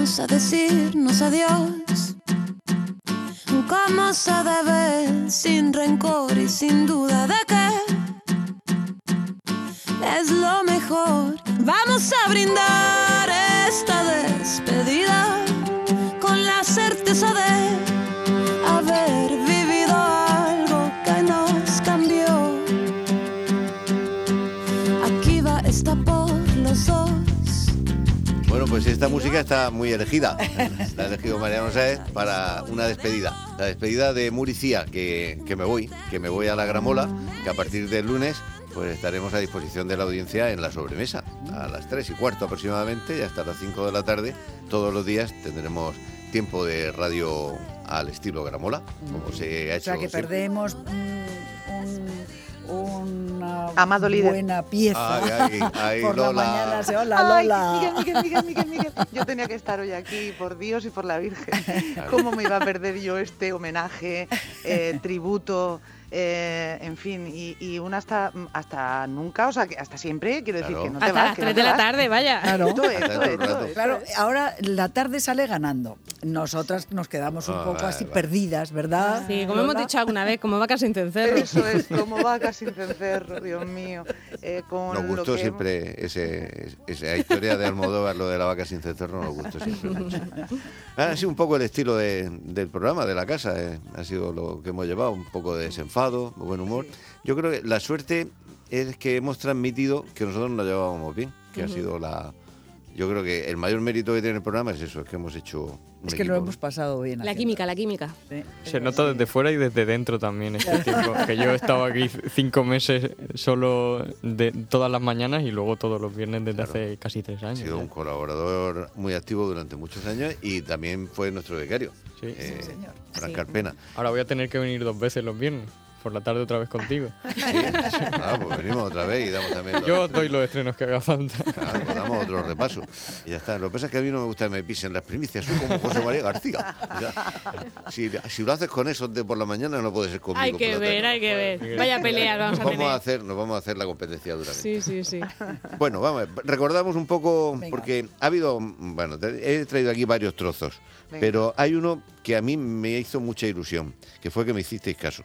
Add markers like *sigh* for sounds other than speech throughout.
vamos a decirnos adiós. Como se debe, sin rencor y sin duda de que es lo mejor. Vamos a brindar esta despedida esta música está muy elegida. La ha elegido Mariano Sáez para una despedida. La despedida de Muricía, que, que me voy, que me voy a la Gramola, que a partir del lunes pues estaremos a disposición de la audiencia en la sobremesa, a las 3 y cuarto aproximadamente y hasta las 5 de la tarde. Todos los días tendremos tiempo de radio al estilo Gramola, como se ha O hecho. sea que siempre. perdemos mm, una Amado líder. buena pieza. Ay, ay, ay, *laughs* por la Lola. mañana, se hola Ay, Lola. Miguel, Miguel, Miguel, Miguel, Miguel. Yo tenía que estar hoy aquí, por Dios y por la Virgen. ¿Cómo me iba a perder yo este homenaje, eh, tributo, eh, en fin, y, y un hasta, hasta nunca, o sea, que hasta siempre, quiero decir Claro. que no te Hasta vas. las que no 3 te de la tarde, vaya. Claro. Es, Hasta es, esto rato. es. Claro, ahora la tarde sale ganando. Nosotras nos quedamos un Ah, poco vale, así vale. perdidas, ¿verdad? Sí, como hemos dicho alguna vez, como vacas sin cencerro. Eso es, como vaca sin cencerro, Dios mío. eh, con Nos lo gustó que hemos- siempre ese, esa historia de Almodóvar, lo de la vaca sin cencerro, nos gustó siempre mucho. Ha sido un poco el estilo de- del programa, de la casa, eh, ha sido lo que hemos llevado, un poco de desenfado, de buen humor. Yo creo que la suerte es que hemos transmitido que nosotros nos llevábamos bien, que ha sido la... Yo creo que el mayor mérito que tiene el programa es eso, es que hemos hecho... un Es que lo equipo. hemos pasado bien. La haciendo. química, la química. Sí. Se nota desde fuera y desde dentro también este tiempo. Que yo he estado aquí cinco meses solo de todas las mañanas y luego todos los viernes desde hace casi tres Ha años. sido ya. un colaborador muy activo durante muchos años y también fue nuestro becario, Sí. eh, Sí, señor. Fran Sí. Carpena. Ahora voy a tener que venir dos veces los viernes. Por la tarde otra vez contigo. Sí, *laughs* ah, pues venimos otra vez y damos también... los- Yo doy los estrenos que haga falta. Claro, pues damos otro repaso. Y ya está. Lo que pasa es que a mí no me gusta que me pisen las primicias. Soy como José María García. Si, si lo haces con eso de por la mañana, no puede ser conmigo. Hay que ver, tarde. hay que ver. Vaya peleas vamos Nos a vamos a, tener. hacer, nos vamos a hacer la competencia duramente. Sí, sí, sí. Bueno, vamos, recordamos un poco, Venga. porque ha habido, bueno, he traído aquí varios trozos, Venga. pero hay uno que a mí me hizo mucha ilusión, que fue que me hicisteis caso.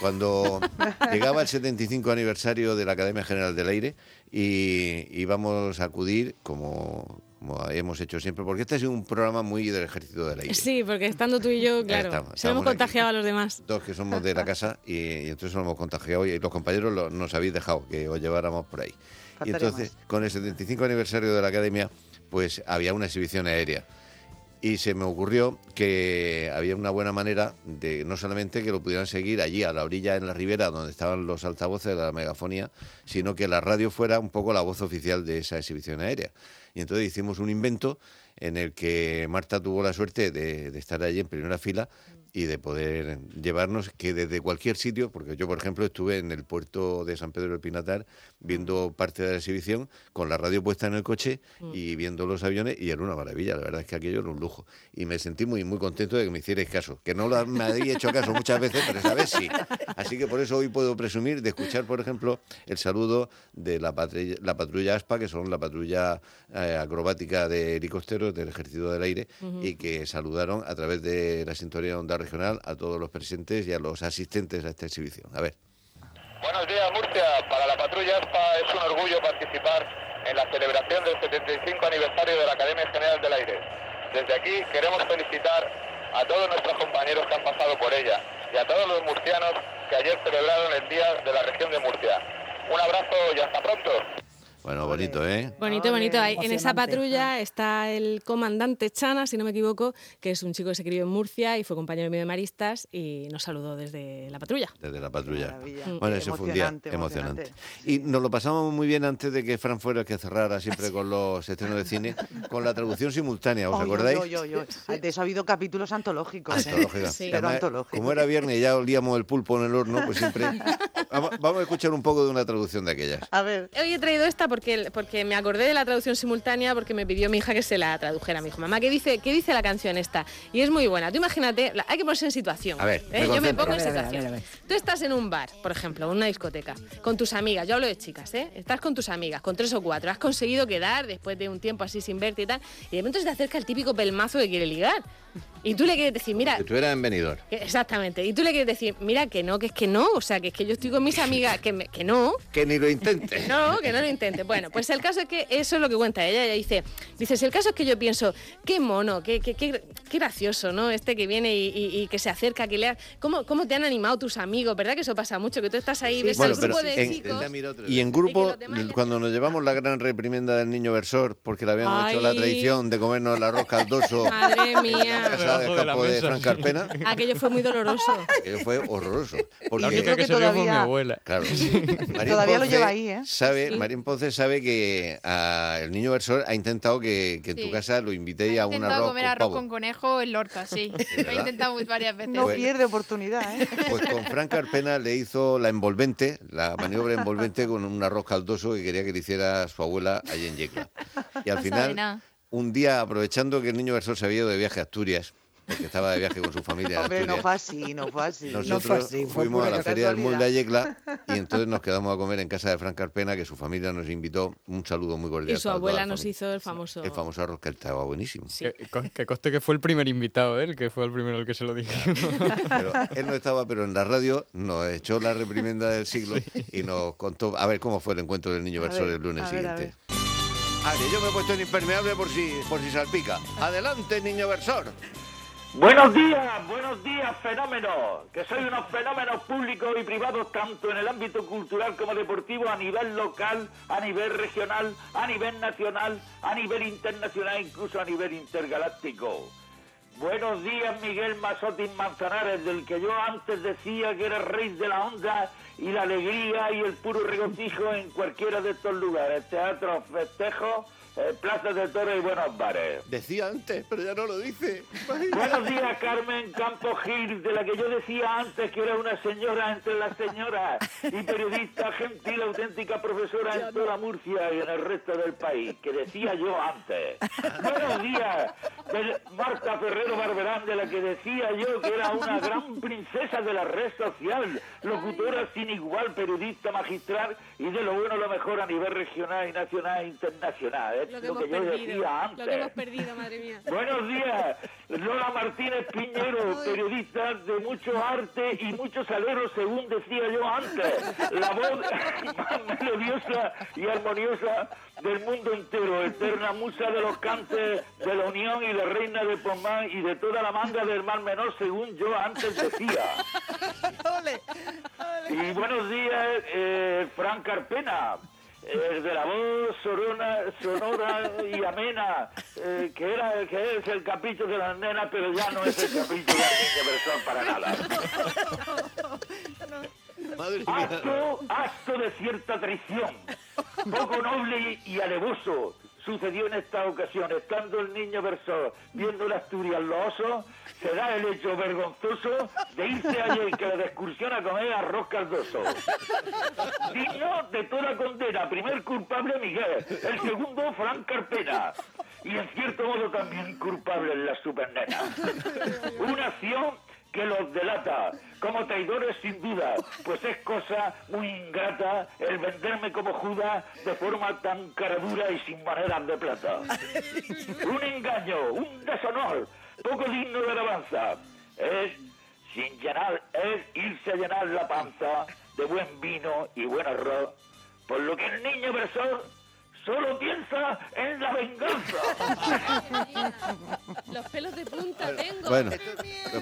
Cuando *laughs* *laughs* llegaba el 75 aniversario de la Academia General del Aire y íbamos a acudir como, como hemos hecho siempre, porque este ha sido un programa muy del ejército del aire. Sí, porque estando tú y yo, claro, estamos, se lo hemos aquí. contagiado a los demás. Dos que somos de la casa y, y entonces nos hemos contagiado y los compañeros lo- nos habéis dejado que os lleváramos por ahí. Y entonces, con el 75 aniversario de la academia, pues había una exhibición aérea. Y se me ocurrió que había una buena manera de no solamente que lo pudieran seguir allí a la orilla en la ribera donde estaban los altavoces de la megafonía, sino que la radio fuera un poco la voz oficial de esa exhibición aérea. Y entonces hicimos un invento en el que Marta tuvo la suerte de, de estar allí en primera fila y de poder llevarnos que desde cualquier sitio, porque yo por ejemplo estuve en el puerto de San Pedro del Pinatar viendo parte de la exhibición con la radio puesta en el coche y viendo los aviones y era una maravilla, la verdad es que aquello era un lujo. Y me sentí muy muy contento de que me hicierais caso, que no lo- me habéis hecho caso muchas veces, pero esta vez sí. Así que por eso hoy puedo presumir de escuchar, por ejemplo, el saludo de la, patrulla- la patrulla ASPA, que son la patrulla eh, acrobática de helicópteros del Ejército del Aire y que saludaron a través de la sintonía de onda regional a todos los presentes y a los asistentes a esta exhibición. A ver. Buenos días, Murcia. Para la patrulla ASPA es un orgullo participar en la celebración del 75 aniversario de la Academia General del Aire. Desde aquí queremos felicitar a todos nuestros compañeros que han pasado por ella y a todos los murcianos que ayer celebraron el Día de la Región de Murcia. Un abrazo y hasta pronto. Bueno, bonito, ¿eh? Bonito, bonito. Ahí, en esa patrulla está el comandante Chana, si no me equivoco, que es un chico que se crió en Murcia y fue compañero mío de Maristas y nos saludó desde la patrulla. Desde la patrulla. Bueno, ese fue un día Emocionante, emocionante. Y nos lo pasamos muy bien antes de que Fran fuera el que cerrara siempre *laughs* con los estrenos de cine, con la traducción simultánea, ¿os oy, acordáis? oy, oy, oy. De eso ha habido capítulos antológicos. ¿eh? Sí. Pero Además, antológicos. Como era viernes y ya olíamos el pulpo en el horno, pues siempre... *laughs* Vamos, vamos a escuchar un poco de una traducción de aquellas. A ver. Hoy he traído esta porque, porque me acordé de la traducción simultánea porque me pidió mi hija que se la tradujera. Me dijo, mamá, ¿qué dice, qué dice la canción esta? Y es muy buena. Tú imagínate, hay que ponerse en situación. A ver, ¿eh? me Yo me pongo en A ver, a ver, a situación. ver, a ver. Tú estás en un bar, por ejemplo, en una discoteca, con tus amigas. Yo hablo de chicas, ¿eh? Estás con tus amigas, con tres o cuatro. Has conseguido quedar después de un tiempo así sin verte y tal. Y de pronto se te acerca el típico pelmazo que quiere ligar. Y tú le quieres decir, mira, Que tú eras en venidor. Exactamente. Y tú le quieres decir, mira, que no, que es que no. O sea, que es que yo estoy con mis amigas, que, me- que no. Que ni lo intentes. *laughs* No, que no lo intente. Bueno, pues el caso es que eso es lo que cuenta ella. Ella dice, dice, si el caso es que yo pienso, qué mono, qué, qué, qué, qué gracioso, ¿no? Este que viene y, y- y que se acerca, que lea. ¿Cómo, ¿Cómo te han animado tus amigos? ¿Verdad que eso pasa mucho? Que tú estás ahí, ves Bueno, al pero grupo de en- chicos. y en Y grupo, cuando nos llevamos la gran reprimenda del niño versor, porque le habíamos hecho la Ay. tradición de comernos el arroz caldoso Madre en la casa de campo de mesa, Fran. Carpena, *laughs* Aquello fue muy doloroso. que fue horroroso. Porque, La única que, que se rió fue mi todavía- abuela. Claro. Todavía lo lleva ahí, ¿eh? Sabe, Sí. Marín Ponce sabe que ah, el niño versor ha intentado que, que en tu Sí. casa lo invitéis He a un intentado arroz comer con arroz con conejo en Lorca, sí. *laughs* Lo he intentado varias veces. No Pues- pierde oportunidad, ¿eh? *laughs* Pues con Fran Carpena le hizo la envolvente, la maniobra envolvente con un arroz caldoso que quería que le hiciera su abuela allí en Yecla. Y al No sabe final, nada. Un día, aprovechando que el niño versor se había ido de viaje a Asturias, porque estaba de viaje con su familia no Asturias, fue así, no fue así. nosotros fue así, fue fuimos a la Feria del a casualidad. Yecla *laughs* y entonces nos quedamos a comer en casa de Fran Carpena, que su familia nos invitó. Un saludo muy cordial. Y su abuela nos familia. hizo el famoso... El famoso arroz que estaba buenísimo. Sí. Que, que coste que fue el primer invitado, ¿eh? el que fue el primero el que se lo dije. Pero él no estaba, pero en la radio nos echó la reprimenda del siglo y nos contó a ver cómo fue el encuentro del niño versor ver, el lunes a ver, a siguiente. Ah, que yo me he puesto en impermeable por si, por si salpica. Adelante, niño versor. Buenos días, buenos días, fenómenos. Que soy unos fenómenos públicos y privados tanto en el ámbito cultural como deportivo a nivel local, a nivel regional, a nivel nacional, a nivel internacional, incluso a nivel intergaláctico. Buenos días, Miguel Mazotín Manzanares, del que yo antes decía que era rey de la onda y la alegría y el puro regocijo en cualquiera de estos lugares, teatros, festejos, eh, plazas de toros y buenos bares. Decía antes, pero ya no lo dice. Buenos días, Carmen Campos Gil, de la que yo decía antes que era una señora entre las señoras y periodista gentil, auténtica profesora en toda Murcia y en el resto del país, que decía yo antes. Buenos días, Marta Ferrero Barberán, de la que decía yo que era una gran princesa de la red social, locutora sin igual, periodista magistral y de lo bueno lo mejor a nivel regional y nacional e internacional. Es Lo que lo que yo perdido. decía antes. Lo que hemos perdido, madre mía. Buenos días, Lola Martínez Piñero, periodista de mucho arte y mucho salero, según decía yo antes. La voz más melodiosa y armoniosa del mundo entero, eterna musa de los cantes de la Unión y la reina de Pomán y de toda la manga del Mar Menor, según yo antes decía. *laughs* Y buenos días, eh, Fran Carpena. eh, de la voz sorona, sonora y amena, eh, que era que es el capricho de las nenas, pero ya no es el capricho de la niña persona para nada. *laughs* Madre. Acto, acto de cierta traición, poco noble y alevoso, sucedió en esta ocasión. Estando el niño versor viendo la Asturias los osos, se da el hecho vergonzoso de irse allí que la de excursión a comer arroz caldoso. Digno de toda condena, primer culpable Miguel, el segundo Fran Carpena. Y en cierto modo también culpable la supernena. Una acción que los delata como traidores sin duda, pues es cosa muy ingrata el venderme como Judas de forma tan caradura y sin maneras de plata. Un engaño, un deshonor, poco digno de alabanza. Es sin llenar, es irse a llenar la panza de buen vino y buen arroz, por lo que el niño versor solo piensa en la venganza. *laughs* Los pelos de punta tengo. Bueno,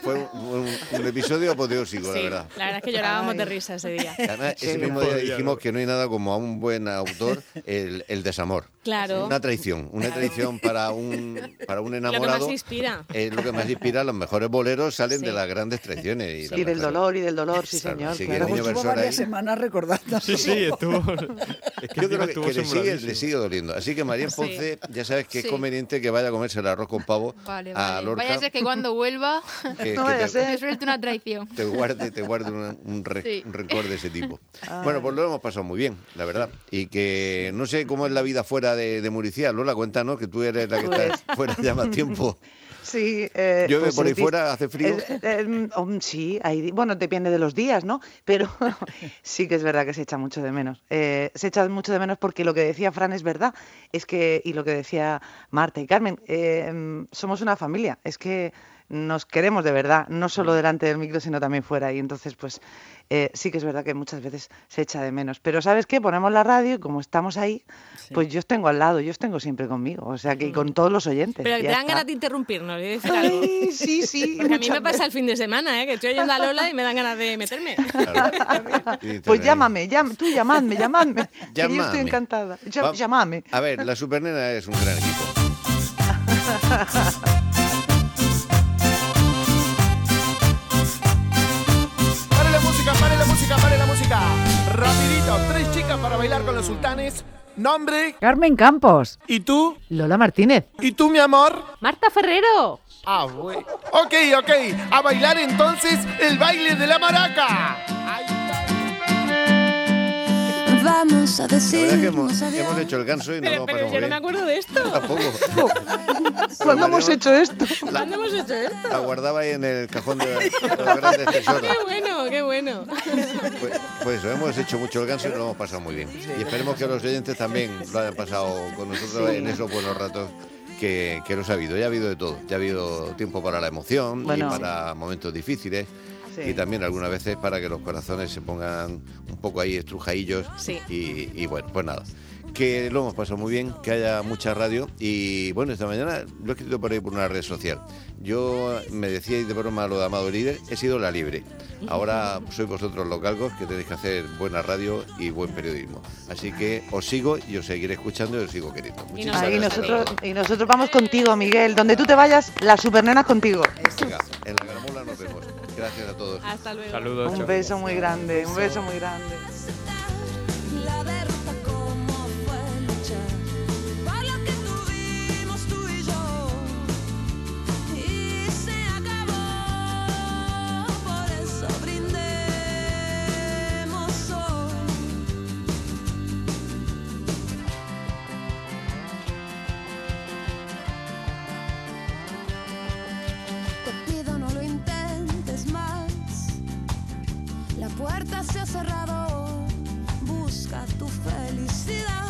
fue un, un- un episodio apoteósico, la Sí, verdad. la verdad es que llorábamos Ay. de risa ese día. Además, ese mismo día dijimos que no hay nada como a un buen autor el, el desamor. Claro. Una traición, una traición para *laughs* un, para un Lo que más enamorado. inspira. Es lo que más inspira. Los mejores boleros salen Sí. de las grandes traiciones. Y, Y las del dolor y del dolor, sí, Claro, señor. que claro. el niño estuvo varias ahí- semanas recordando. Sí, sí, estuvo. *laughs* Es que Yo creo que, estuvo que le, sigue, le sigue sigue doliendo. Así que María *laughs* Sí. Ponce, ya sabes que Sí. es conveniente que vaya a comerse el arroz con pavo *laughs* Vale, a. Lorca. Vaya a ser que cuando vuelva *laughs* que- No que vaya a te- ser. me suelte una traición. te guarde, te guarde una- un, re- Sí. un rencor de ese tipo. Bueno, pues lo hemos pasado muy bien, la verdad. Y que no sé cómo es la vida fuera de, de Muricía. Lola, cuéntanos que tú eres la que Pues- estás fuera ya más tiempo. Sí. eh, ¿Llueve pues por ahí fuera? ¿Hace frío? es- eh, mm, um, sí, hay bueno, depende de los días, ¿no? Pero *laughs* sí que es verdad que se echa mucho de menos. Eh, se echa mucho de menos porque lo que decía Fran es verdad, es que, y lo que decía Marta y Carmen, eh, mm, somos una familia, es que nos queremos de verdad, no solo delante del micro, sino también fuera. Y entonces, pues eh, sí que es verdad que muchas veces se echa de menos. Pero ¿sabes qué? Ponemos la radio y como estamos ahí, pues yo os tengo al lado, yo os tengo siempre conmigo. O sea que y con todos los oyentes. Pero te dan ganas de interrumpirnos y de decir algo. Ay, sí, sí. Porque a mí me pasa el fin de semana, ¿eh? que estoy oyendo a Lola y me dan ganas de meterme. *laughs* Claro. Pues llámame, llam- tú llamadme, llamadme. yo Llámame. estoy encantada. Llámame. A ver, la Supernena es un gran equipo. *laughs* para bailar con los sultanes. Nombre. Carmen Campos. ¿Y tú? Lola Martínez. ¿Y tú, mi amor? Marta Ferrero. Ah, bueno. Ok, ok. A bailar entonces el baile de la maraca. Está. Vamos a La verdad es que hemos, hemos hecho el ganso y lo Pero, hemos pero pasado yo muy no me bien. acuerdo de esto. *laughs* Tampoco. *laughs* ¿Cuándo hemos hecho esto? ¿Cuándo hemos hecho esto? La guardaba ahí en el cajón de, de los grandes tesoros. Qué bueno, qué bueno. Pues, pues eso, hemos hecho mucho el ganso y lo hemos pasado muy bien. Y esperemos que los oyentes también lo hayan pasado con nosotros en esos buenos ratos que, que los ha habido. Ya ha habido de todo. Ya ha habido tiempo para la emoción Bueno. y para momentos difíciles. Sí. Y también algunas veces para que los corazones se pongan un poco ahí estrujadillos. Sí. Y, y bueno, pues nada. Que lo hemos pasado muy bien, que haya mucha radio. Y bueno, esta mañana lo he escrito por ahí por una red social. Yo me decíais de broma lo de Amado Líder, he sido la libre. Ahora sois vosotros los galgos que tenéis que hacer buena radio y buen periodismo. Así que os sigo y os seguiré escuchando y os sigo queriendo. Muchísimas nosotros, y nosotros vamos contigo, Miguel. Donde tú te vayas, las supernenas contigo. Venga, en la. Gracias a todos. Hasta luego. Saludos. Un chao. beso muy grande, un beso muy grande. Felicidad